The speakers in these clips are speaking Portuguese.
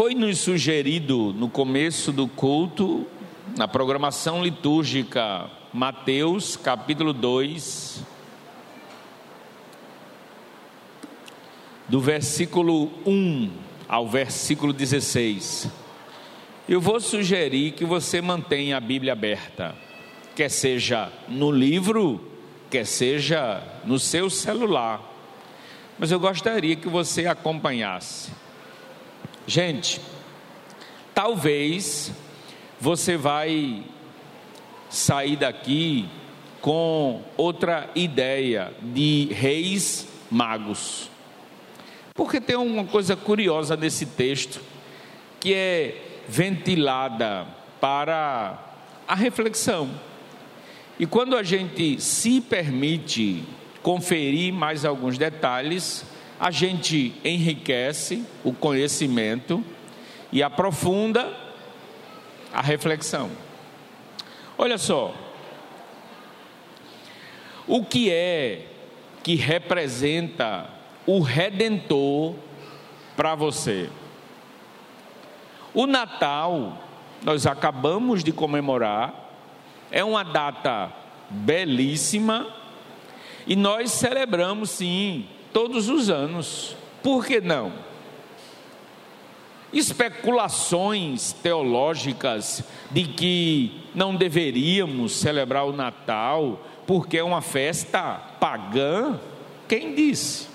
foi nos sugerido no começo do culto, na programação litúrgica, Mateus capítulo 2, do versículo 1 ao versículo 16. Eu vou sugerir que você mantenha a Bíblia aberta, quer seja no livro, quer seja no seu celular. Mas eu gostaria que você acompanhasse. Gente, talvez você vai sair daqui com outra ideia de reis magos. Porque tem uma coisa curiosa nesse texto que é ventilada para a reflexão. E quando a gente se permite conferir mais alguns detalhes, a gente enriquece o conhecimento e aprofunda a reflexão. Olha só, o que é que representa o redentor para você? O Natal, nós acabamos de comemorar, é uma data belíssima e nós celebramos sim todos os anos. Por que não? Especulações teológicas de que não deveríamos celebrar o Natal porque é uma festa pagã, quem disse?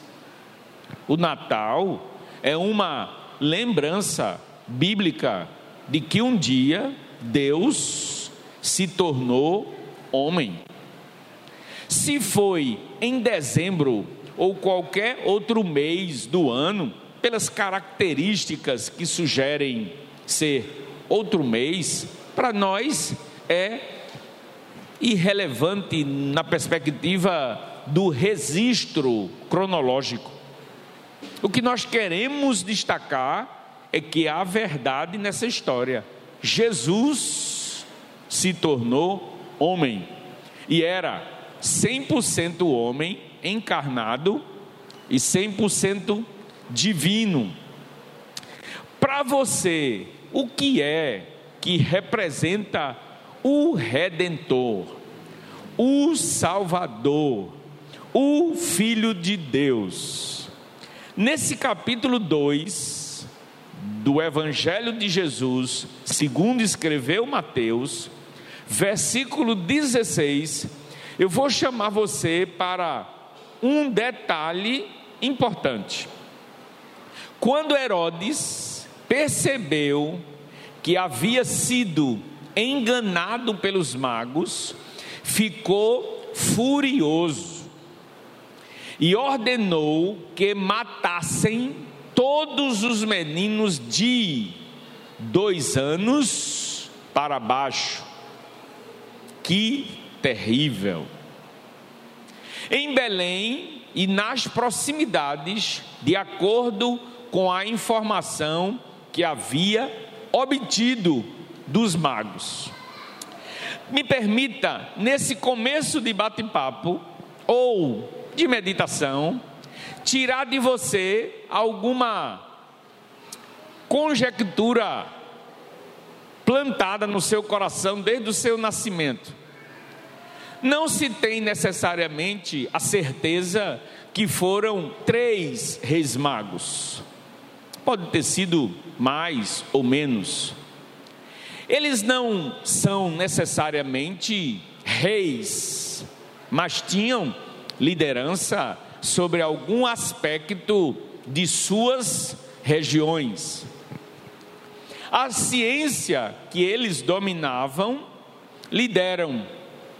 O Natal é uma lembrança bíblica de que um dia Deus se tornou homem. Se foi em dezembro ou qualquer outro mês do ano, pelas características que sugerem ser outro mês, para nós é irrelevante na perspectiva do registro cronológico. O que nós queremos destacar é que há verdade nessa história. Jesus se tornou homem e era 100% homem encarnado e 100% divino. Para você, o que é que representa o redentor, o salvador, o filho de Deus? Nesse capítulo 2, do Evangelho de Jesus, segundo escreveu Mateus, versículo 16, eu vou chamar você para um detalhe importante. Quando Herodes percebeu que havia sido enganado pelos magos, ficou furioso e ordenou que matassem todos os meninos de dois anos para baixo. Que terrível! Em Belém e nas proximidades, de acordo com a informação que havia obtido dos magos. Me permita, nesse começo de bate-papo ou de meditação, tirar de você alguma conjectura plantada no seu coração desde o seu nascimento. Não se tem necessariamente a certeza que foram três reis magos. Pode ter sido mais ou menos. Eles não são necessariamente reis, mas tinham liderança sobre algum aspecto de suas regiões. A ciência que eles dominavam lhe deram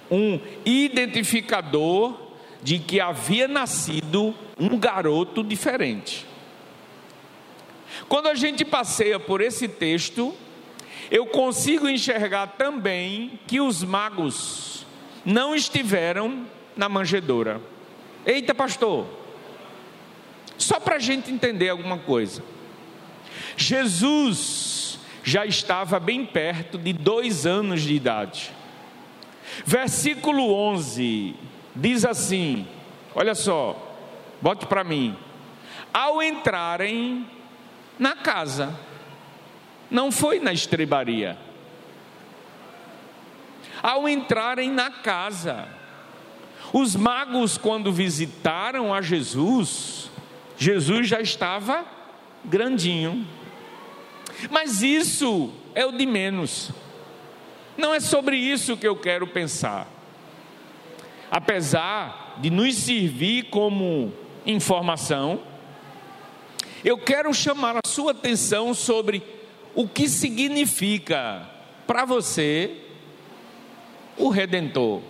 um identificador de que havia nascido um garoto diferente. Quando a gente passeia por esse texto, eu consigo enxergar também que os magos não estiveram na manjedoura. Eita, pastor, só para a gente entender alguma coisa. Jesus já estava bem perto de dois anos de idade. Versículo 11 diz assim: olha só, bote para mim. Ao entrarem na casa, não foi na estrebaria. Ao entrarem na casa, os magos, quando visitaram a Jesus, Jesus já estava grandinho. Mas isso é o de menos. Não é sobre isso que eu quero pensar. Apesar de nos servir como informação, eu quero chamar a sua atenção sobre o que significa para você o Redentor.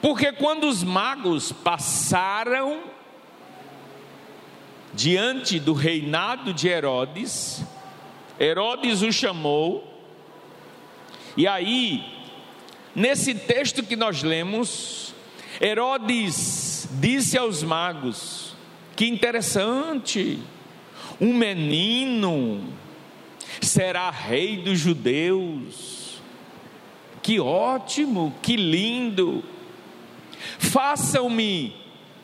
Porque quando os magos passaram diante do reinado de Herodes, Herodes o chamou, e aí, nesse texto que nós lemos, Herodes disse aos magos: que interessante, um menino será rei dos judeus, que ótimo, que lindo, façam-me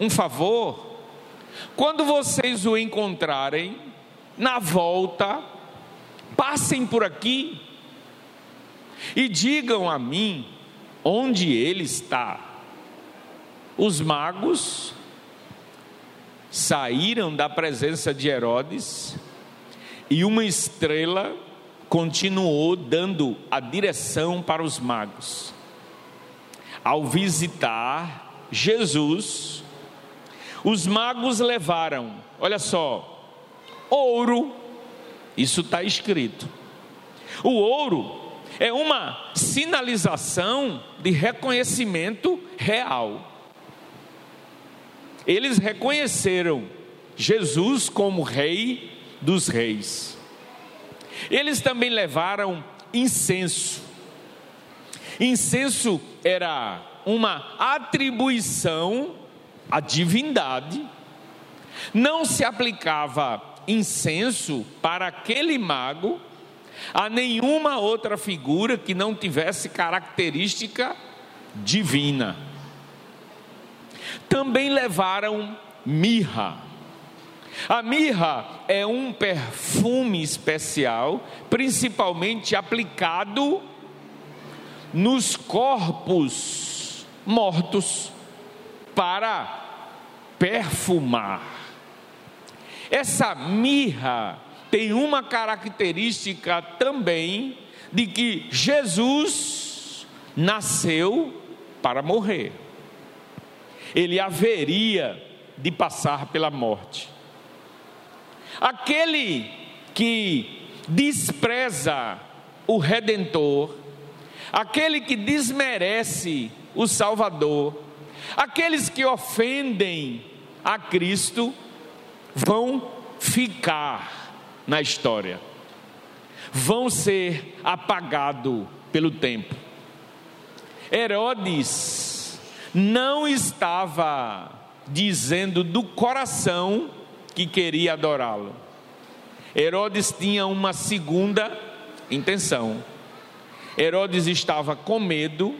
um favor, quando vocês o encontrarem, na volta, passem por aqui e digam a mim onde ele está. Os magos saíram da presença de Herodes e uma estrela continuou dando a direção para os magos. Ao visitar Jesus, os magos levaram, olha só, ouro, isso está escrito. O ouro é uma sinalização de reconhecimento real. Eles reconheceram Jesus como Rei dos Reis. Eles também levaram incenso. Incenso era uma atribuição a divindade, não se aplicava incenso para aquele mago a nenhuma outra figura que não tivesse característica divina. Também levaram mirra. A mirra é um perfume especial, principalmente aplicado nos corpos mortos para perfumar. Essa mirra tem uma característica também de que Jesus nasceu para morrer. Ele haveria de passar pela morte. Aquele que despreza o redentor, aquele que desmerece o Salvador, Aqueles que ofendem a Cristo vão ficar na história, vão ser apagados pelo tempo. Herodes não estava dizendo do coração que queria adorá-lo. Herodes tinha uma segunda intenção. Herodes estava com medo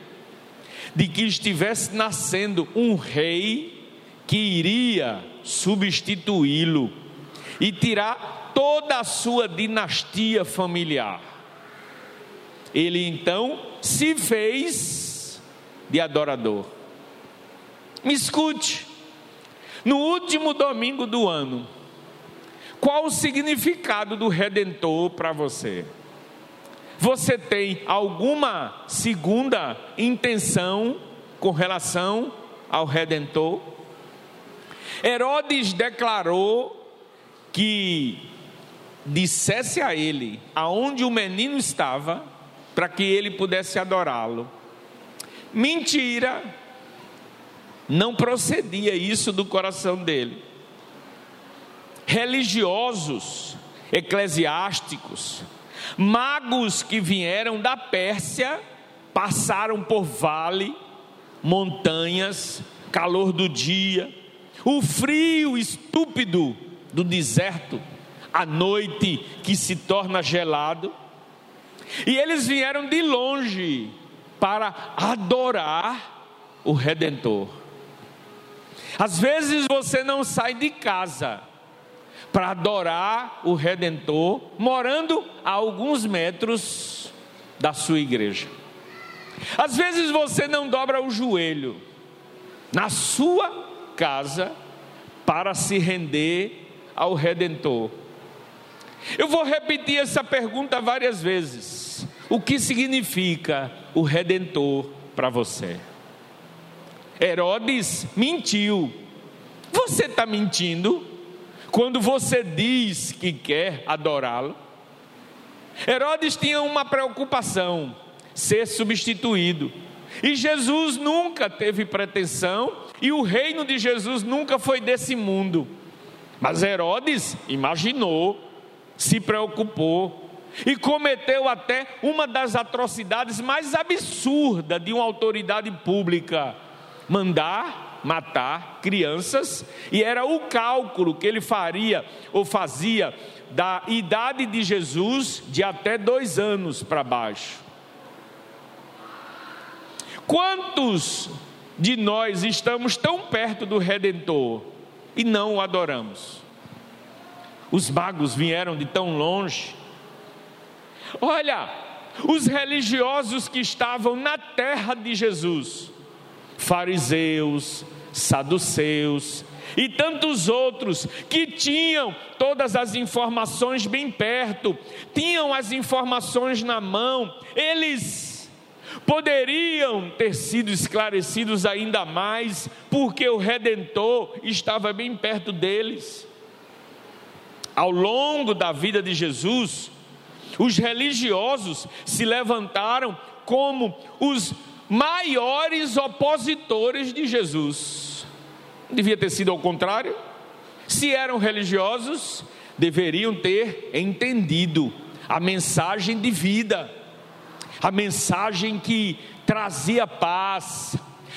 de que estivesse nascendo um rei que iria substituí-lo e tirar toda a sua dinastia familiar. Ele então se fez de adorador. Me escute, no último domingo do ano, qual o significado do redentor para você? Você tem alguma segunda intenção com relação ao redentor? Herodes declarou que dissesse a ele aonde o menino estava para que ele pudesse adorá-lo. Mentira! Não procedia isso do coração dele. Religiosos, eclesiásticos, Magos que vieram da Pérsia passaram por vale, montanhas, calor do dia, o frio estúpido do deserto, a noite que se torna gelado. E eles vieram de longe para adorar o Redentor. Às vezes você não sai de casa para adorar o Redentor, morando a alguns metros da sua igreja. Às vezes você não dobra o joelho na sua casa para se render ao Redentor. Eu vou repetir essa pergunta várias vezes. O que significa o Redentor para você? Herodes mentiu. Você está mentindo quando você diz que quer adorá-lo? Herodes tinha uma preocupação: ser substituído. E Jesus nunca teve pretensão, e o reino de Jesus nunca foi desse mundo. Mas Herodes imaginou, se preocupou e cometeu até uma das atrocidades mais absurdas de uma autoridade pública: mandar matar crianças, e era o cálculo que ele faria ou fazia da idade de Jesus de até dois anos para baixo. Quantos de nós estamos tão perto do Redentor e não o adoramos? Os magos vieram de tão longe. Olha, os religiosos que estavam na terra de Jesus, fariseus, saduceus e tantos outros que tinham todas as informações bem perto, tinham as informações na mão, eles poderiam ter sido esclarecidos ainda mais, porque o Redentor estava bem perto deles. Ao longo da vida de Jesus, os religiosos se levantaram como os maiores opositores de Jesus. Devia ter sido ao contrário. Se eram religiosos, deveriam ter entendido a mensagem de vida, a mensagem que trazia paz,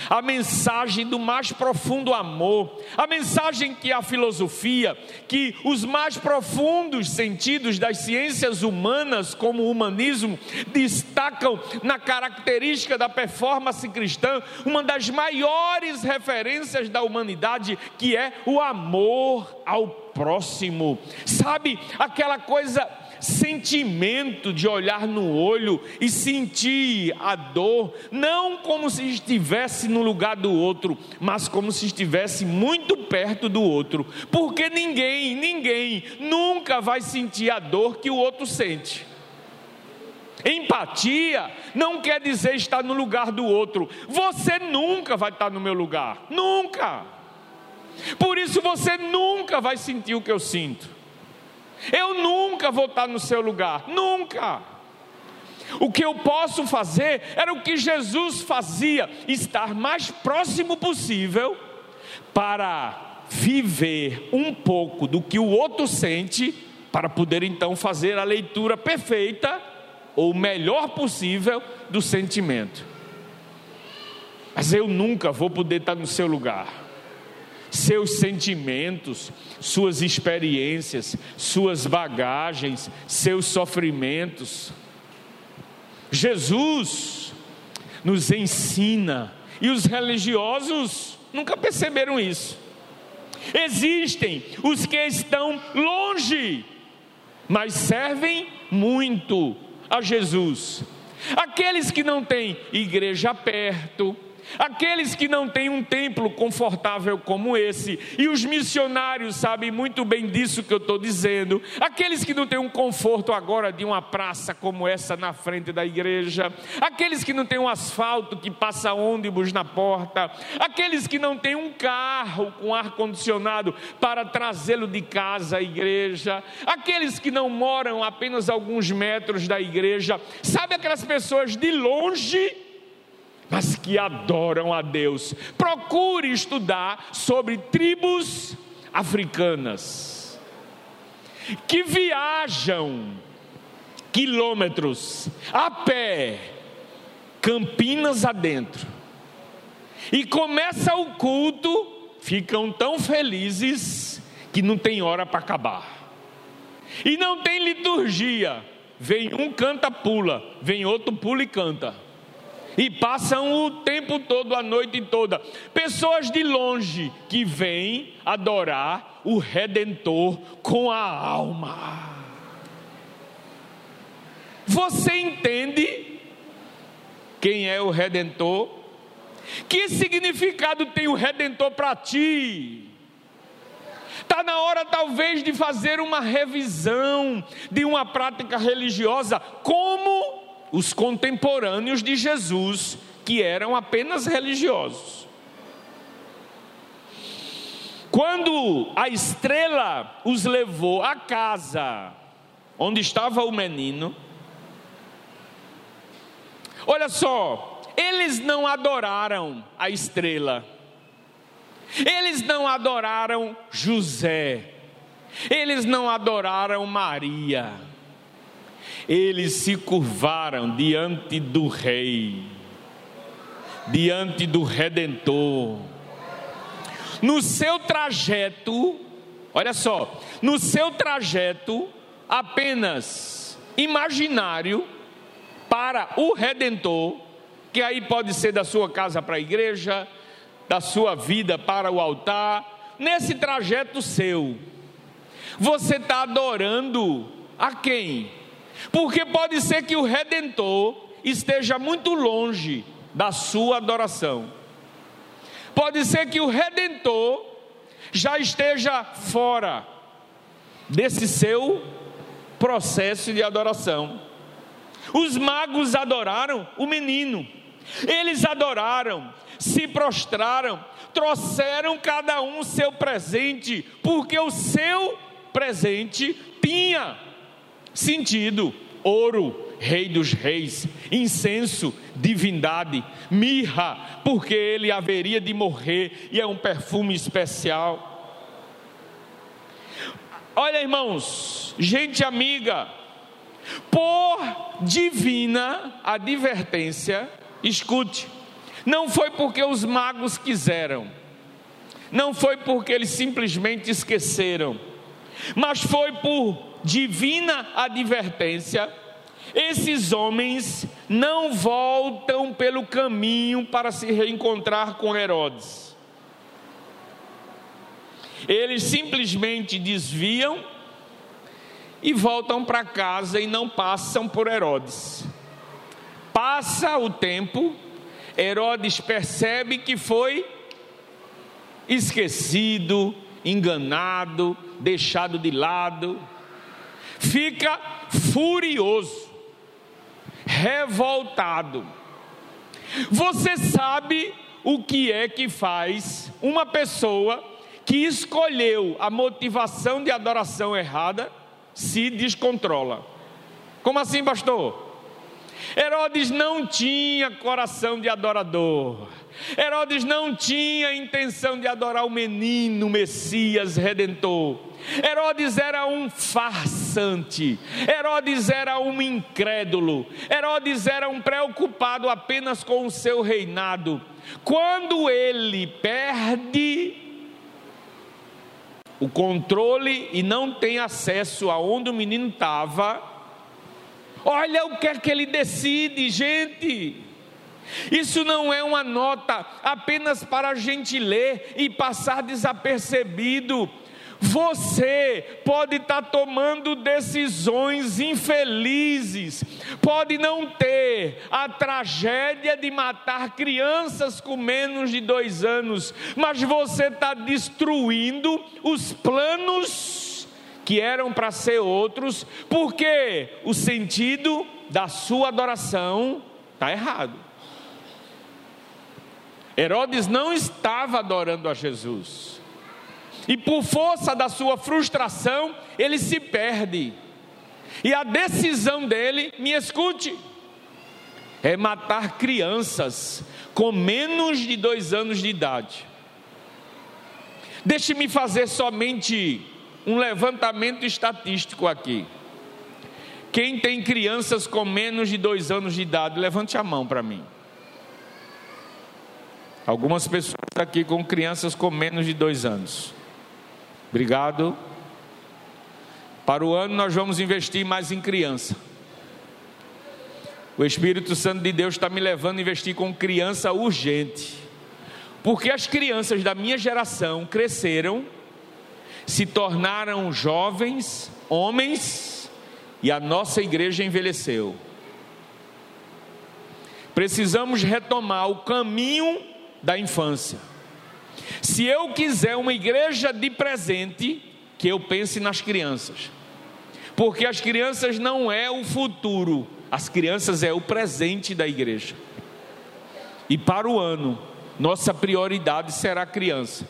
a mensagem do mais profundo amor, a mensagem que a filosofia, que os mais profundos sentidos das ciências humanas, como o humanismo, destacam na característica da performance cristã, uma das maiores referências da humanidade, que é o amor ao próximo. Sabe aquela coisa sentimento de olhar no olho e sentir a dor, não como se estivesse no lugar do outro, mas como se estivesse muito perto do outro, porque ninguém, ninguém nunca vai sentir a dor que o outro sente. Empatia não quer dizer estar no lugar do outro. Você nunca vai estar no meu lugar. Nunca. Por isso você nunca vai sentir o que eu sinto. Eu nunca vou estar no seu lugar, nunca. O que eu posso fazer era o que Jesus fazia, estar mais próximo possível para viver um pouco do que o outro sente, para poder então fazer a leitura perfeita ou melhor possível do sentimento. Mas eu nunca vou poder estar no seu lugar seus sentimentos, suas experiências, suas bagagens, seus sofrimentos. Jesus nos ensina, e os religiosos nunca perceberam isso. Existem os que estão longe, mas servem muito a Jesus. Aqueles que não têm igreja perto, Aqueles que não têm um templo confortável como esse, e os missionários sabem muito bem disso que eu estou dizendo, aqueles que não têm um conforto agora de uma praça como essa na frente da igreja, aqueles que não têm um asfalto que passa ônibus na porta, aqueles que não têm um carro com ar-condicionado para trazê-lo de casa à igreja, aqueles que não moram apenas alguns metros da igreja, sabe aquelas pessoas de longe mas que adoram a Deus. Procure estudar sobre tribos africanas que viajam quilômetros a pé, Campinas adentro, e começa o culto, ficam tão felizes que não tem hora para acabar. E não tem liturgia. Vem um canta pula, vem outro pula e canta e passam o tempo todo, a noite toda. Pessoas de longe que vêm adorar o Redentor com a alma. Você entende quem é o Redentor? Que significado tem o Redentor para ti? Está na hora, talvez, de fazer uma revisão de uma prática religiosa, como os contemporâneos de Jesus, que eram apenas religiosos. Quando a estrela os levou à casa onde estava o menino, olha só, eles não adoraram a estrela. Eles não adoraram José, eles não adoraram Maria, eles se curvaram diante do Rei, diante do Redentor. No seu trajeto, olha só, no seu trajeto apenas imaginário para o Redentor, que aí pode ser da sua casa para a igreja, da sua vida para o altar, nesse trajeto seu, você está adorando a quem? Porque pode ser que o Redentor esteja muito longe da sua adoração. Pode ser que o Redentor já esteja fora desse seu processo de adoração. Os magos adoraram o menino, eles adoraram, se prostraram, trouxeram cada um seu presente, porque o seu presente tinha sentido: ouro, rei dos reis, incenso, divindade, mirra, porque ele haveria de morrer e é um perfume especial. Olha, irmãos, gente amiga, por divina advertência, escute, não foi porque os magos quiseram, não foi porque eles simplesmente esqueceram, mas foi por divina advertência. Esses homens não voltam pelo caminho para se reencontrar com Herodes. Eles simplesmente desviam e voltam para casa e não passam por Herodes. Passa o tempo, Herodes percebe que foi esquecido, enganado, deixado de lado, fica furioso, revoltado. Você sabe o que é que faz uma pessoa que escolheu a motivação de adoração errada se descontrola? Como assim, pastor? Herodes não tinha coração de adorador. Herodes não tinha intenção de adorar o menino Messias redentor. Herodes era um farsante, Herodes era um incrédulo, Herodes era um preocupado apenas com o seu reinado. Quando ele perde o controle e não tem acesso aonde o menino estava, Olha o que é que ele decide, gente. Isso não é uma nota apenas para a gente ler e passar desapercebido. Você pode estar tá tomando decisões infelizes, pode não ter a tragédia de matar crianças com menos de dois anos, mas você está destruindo os planos que eram para ser outros, porque o sentido da sua adoração está errado. Herodes não estava adorando a Jesus, e por força da sua frustração, ele se perde, e a decisão dele, me escute, é matar crianças com menos de dois anos de idade. Deixe-me fazer somente um levantamento estatístico aqui. Quem tem crianças com menos de dois anos de idade, levante a mão para mim. Algumas pessoas aqui com crianças com menos de dois anos. Obrigado. Para o ano nós vamos investir mais em criança. O Espírito Santo de Deus está me levando a investir com criança urgente. Porque as crianças da minha geração cresceram, se tornaram jovens, homens, e a nossa igreja envelheceu. Precisamos retomar o caminho da infância. Se eu quiser uma igreja de presente, que eu pense nas crianças. Porque as crianças não é o futuro, as crianças é o presente da igreja. E para o ano, nossa prioridade será a criança.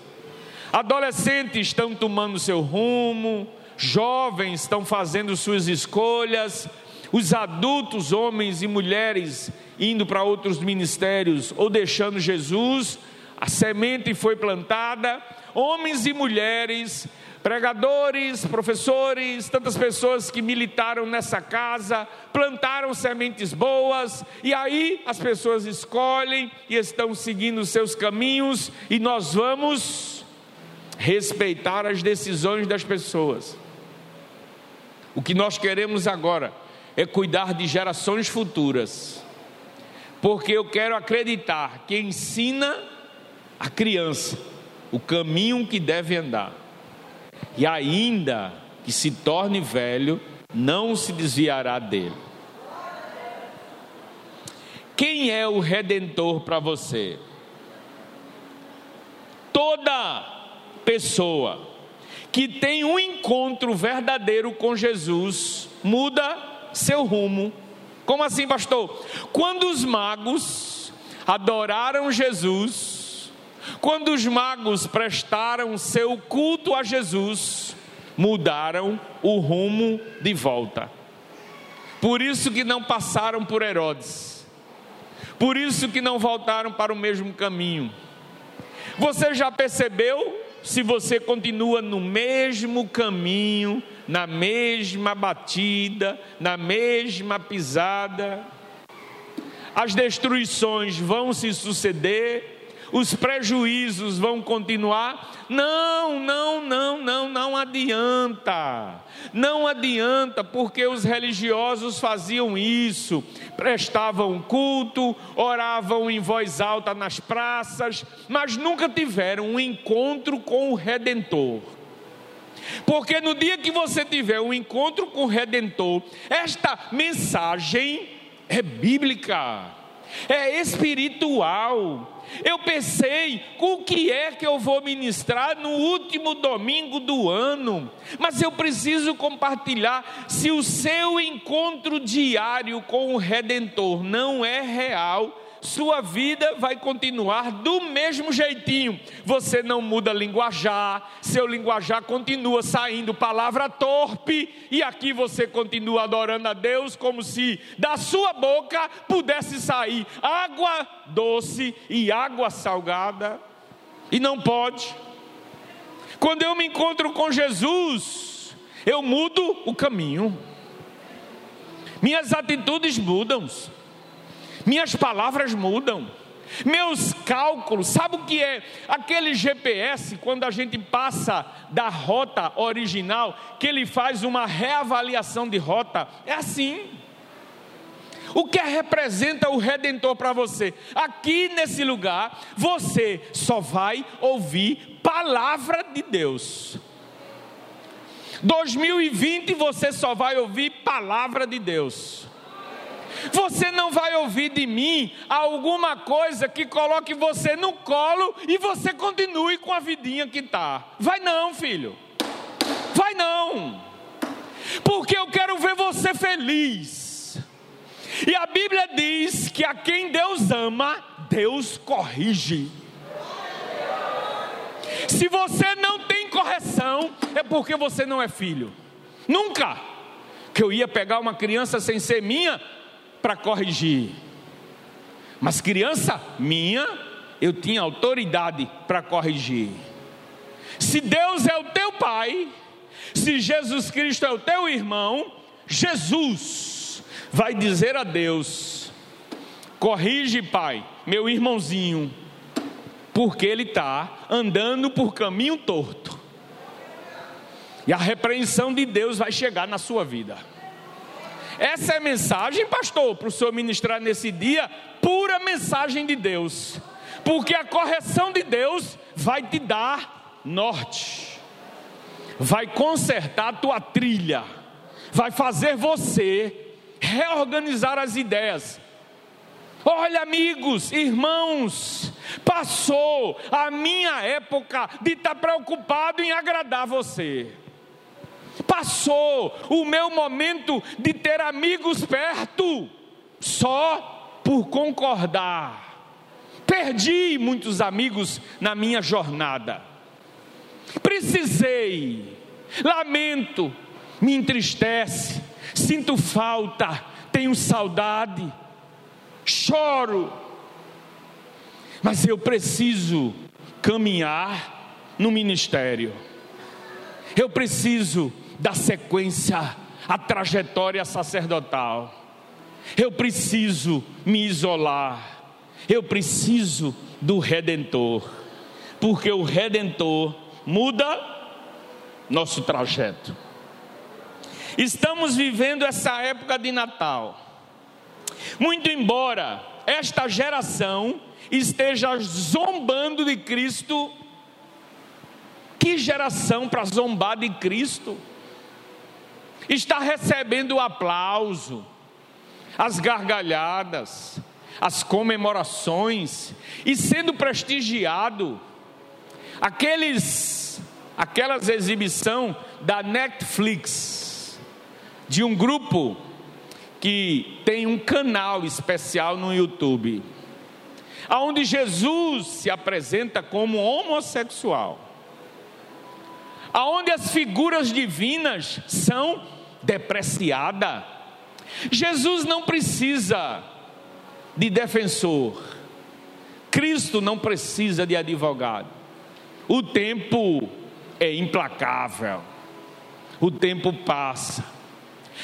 Adolescentes estão tomando seu rumo, jovens estão fazendo suas escolhas, os adultos, homens e mulheres, indo para outros ministérios ou deixando Jesus, a semente foi plantada, homens e mulheres, pregadores, professores, tantas pessoas que militaram nessa casa, plantaram sementes boas, e aí as pessoas escolhem e estão seguindo seus caminhos, e nós vamos respeitar as decisões das pessoas. O que nós queremos agora é cuidar de gerações futuras, porque eu quero acreditar que ensina a criança o caminho que deve andar, e ainda que se torne velho, não se desviará dele. Quem é o redentor para você? Toda pessoa que tem um encontro verdadeiro com Jesus muda seu rumo. Como assim, pastor? Quando os magos adoraram Jesus, quando os magos prestaram seu culto a Jesus, mudaram o rumo de volta. Por isso que não passaram por Herodes. Por isso que não voltaram para o mesmo caminho. Você já percebeu se você continua no mesmo caminho na mesma batida, na mesma pisada. As destruições vão se suceder, os prejuízos vão continuar. Não, não, não, não, não adianta. Não adianta, porque os religiosos faziam isso, prestavam culto, oravam em voz alta nas praças, mas nunca tiveram um encontro com o Redentor. Porque no dia que você tiver um encontro com o Redentor, esta mensagem é bíblica, é espiritual. Eu pensei, o que é que eu vou ministrar no último domingo do ano? Mas eu preciso compartilhar. Se o seu encontro diário com o Redentor não é real, sua vida vai continuar do mesmo jeitinho. Você não muda linguajar, seu linguajar continua saindo palavra torpe, e aqui você continua adorando a Deus como se da sua boca pudesse sair água doce e água salgada, e não pode. Quando eu me encontro com Jesus, eu mudo o caminho, minhas atitudes mudam minhas palavras mudam, meus cálculos, sabe o que é? Aquele GPS, quando a gente passa da rota original, que ele faz uma reavaliação de rota, é assim. O que representa o redentor para você? Aqui nesse lugar, você só vai ouvir palavra de Deus. 2020 você só vai ouvir palavra de Deus. Você não vai ouvir de mim alguma coisa que coloque você no colo e você continue com a vidinha que está. Vai não, filho. Vai não. Porque eu quero ver você feliz. E a Bíblia diz que a quem Deus ama, Deus corrige. Se você não tem correção, é porque você não é filho. Nunca. Que eu ia pegar uma criança sem ser minha, para corrigir. Mas criança minha, eu tinha autoridade para corrigir. Se Deus é o teu pai, se Jesus Cristo é o teu irmão, Jesus vai dizer a Deus: corrige, pai, meu irmãozinho, porque ele está andando por caminho torto. E a repreensão de Deus vai chegar na sua vida. Essa é mensagem, pastor, para o senhor ministrar nesse dia, pura mensagem de Deus, porque a correção de Deus vai te dar norte, vai consertar a tua trilha, vai fazer você reorganizar as ideias. Olha, amigos, irmãos, passou a minha época de estar preocupado em agradar você. Passou o meu momento de ter amigos perto, só por concordar. Perdi muitos amigos na minha jornada. Precisei, lamento, me entristece, sinto falta, tenho saudade, choro. Mas eu preciso caminhar no ministério. Eu preciso da sequência, a trajetória sacerdotal. Eu preciso me isolar. Eu preciso do redentor. Porque o redentor muda nosso trajeto. Estamos vivendo essa época de Natal. Muito embora esta geração esteja zombando de Cristo, que geração para zombar de Cristo? Está recebendo o aplauso, as gargalhadas, as comemorações e sendo prestigiado. Aqueles, aquelas exibição da Netflix de um grupo que tem um canal especial no YouTube, aonde Jesus se apresenta como homossexual, aonde as figuras divinas são depreciadas. Jesus não precisa de defensor, Cristo não precisa de advogado. O tempo é implacável, o tempo passa.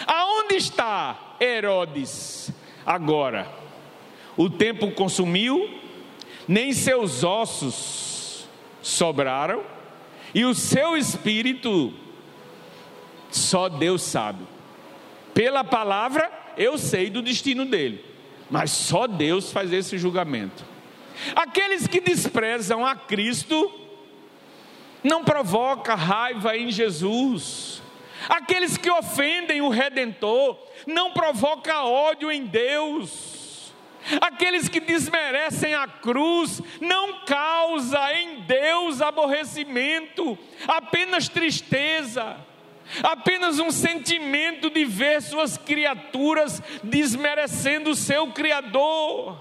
Aonde está Herodes. Agora, o tempo consumiu, nem seus ossos sobraram, e o seu espírito, só Deus sabe. Pela palavra, eu sei do destino dele, mas só Deus faz esse julgamento. Aqueles que desprezam a Cristo, não provoca raiva em Jesus. Aqueles que ofendem o Redentor, não provoca ódio em Deus. Aqueles que desmerecem a cruz não causa em Deus aborrecimento, apenas tristeza, apenas um sentimento de ver suas criaturas desmerecendo o seu Criador.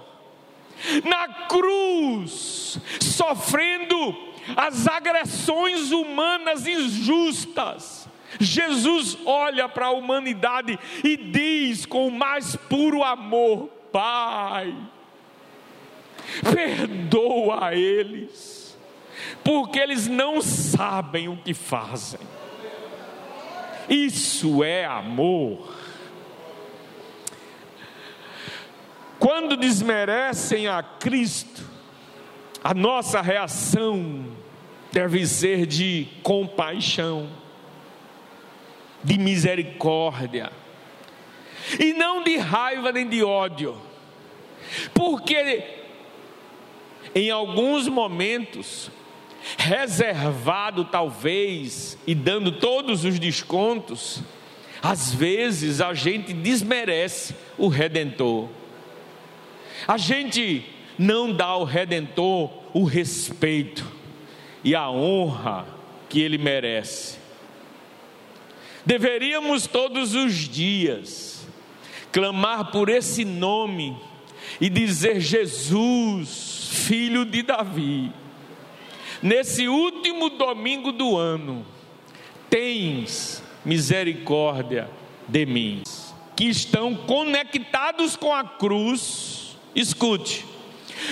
Na cruz, sofrendo as agressões humanas injustas, Jesus olha para a humanidade e diz com o mais puro amor: Pai, perdoa eles, porque eles não sabem o que fazem. Isso é amor. Quando desmerecem a Cristo, a nossa reação deve ser de compaixão de misericórdia, e não de raiva nem de ódio, porque em alguns momentos, reservado talvez e dando todos os descontos, às vezes a gente desmerece o redentor. A gente não dá ao redentor o respeito e a honra que ele merece. Deveríamos todos os dias clamar por esse nome e dizer: Jesus, filho de Davi, nesse último domingo do ano, tens misericórdia de mim. Que estão conectados com a cruz, escute,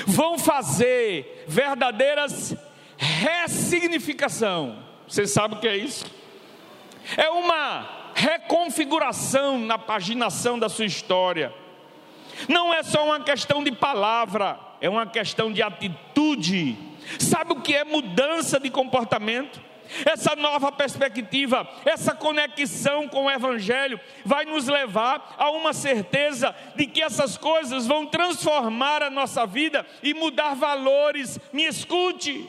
vão fazer verdadeiras ressignificação. Você sabe o que é isso? É uma reconfiguração na paginação da sua história. Não é só uma questão de palavra, é uma questão de atitude. Sabe o que é mudança de comportamento? essa nova perspectiva, essa conexão com o Evangelho vai nos levar a uma certeza de que essas coisas vão transformar a nossa vida e mudar valores. Me escute.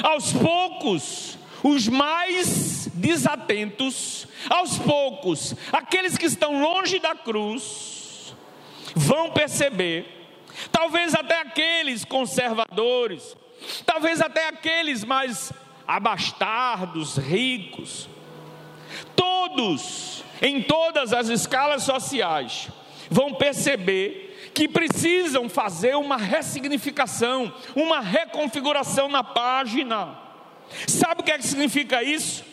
Aos poucos, os mais desatentos, aos poucos, aqueles que estão longe da cruz, vão perceber, talvez até aqueles conservadores, talvez até aqueles mais abastardos, ricos, todos, em todas as escalas sociais, vão perceber que precisam fazer uma ressignificação, uma reconfiguração na página. Sabe o que, é que significa isso?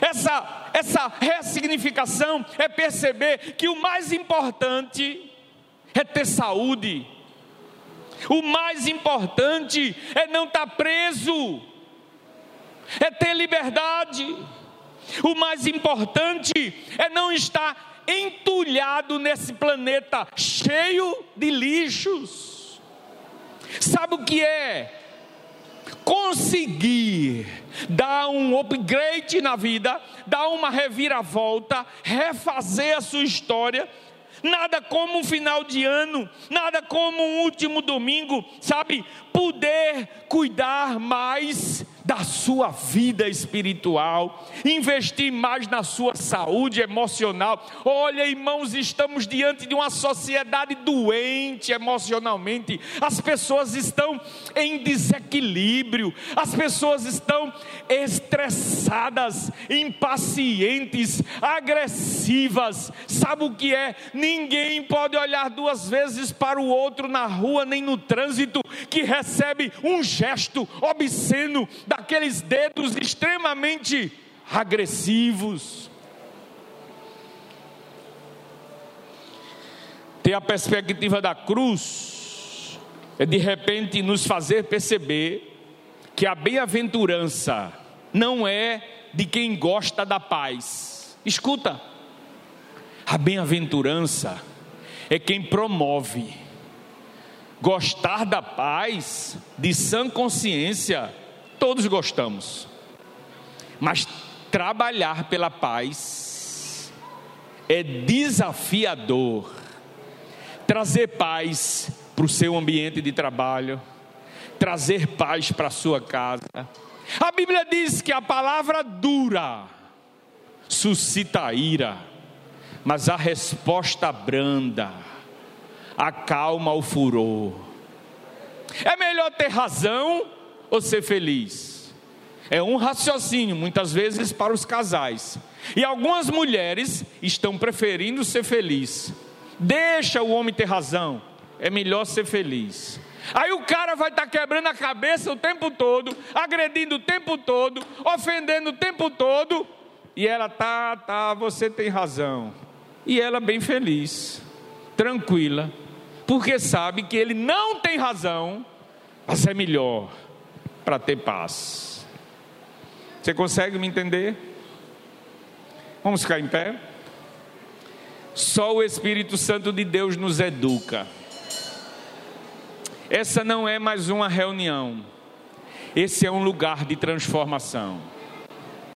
Essa, essa ressignificação é perceber que o mais importante é ter saúde, o mais importante é não estar preso, é ter liberdade. O mais importante é não estar entulhado nesse planeta cheio de lixos. Sabe o que é? Conseguir dar um upgrade na vida, dar uma reviravolta, refazer a sua história Nada como um final de ano, nada como um último domingo, sabe? Poder cuidar mais da sua vida espiritual, investir mais na sua saúde emocional. Olha, irmãos, estamos diante de uma sociedade doente emocionalmente. As pessoas estão em desequilíbrio, as pessoas estão estressadas, impacientes, agressivas. Sabe o que é? Ninguém pode olhar duas vezes para o outro na rua nem no trânsito que recebe um gesto obsceno da aqueles dedos extremamente agressivos. Ter a perspectiva da cruz é de repente nos fazer perceber que a bem-aventurança não é de quem gosta da paz. Escuta, a bem-aventurança é quem promove. Gostar da paz de sã consciência todos gostamos. Mas trabalhar pela paz é desafiador. Trazer paz para o seu ambiente de trabalho, trazer paz para a sua casa. A Bíblia diz que a palavra dura suscita ira, mas a resposta branda acalma o furor. É melhor ter razão ou ser feliz? É um raciocínio, muitas vezes, para os casais. E algumas mulheres estão preferindo ser feliz. Deixa o homem ter razão, é melhor ser feliz. Aí o cara vai estar tá quebrando a cabeça o tempo todo, agredindo o tempo todo, ofendendo o tempo todo, e ela tá, tá, você tem razão. E ela bem feliz, tranquila, porque sabe que ele não tem razão, mas é melhor para ter paz. Você consegue me entender? Vamos ficar em pé? Só o Espírito Santo de Deus nos educa. Essa não é mais uma reunião. Esse é um lugar de transformação.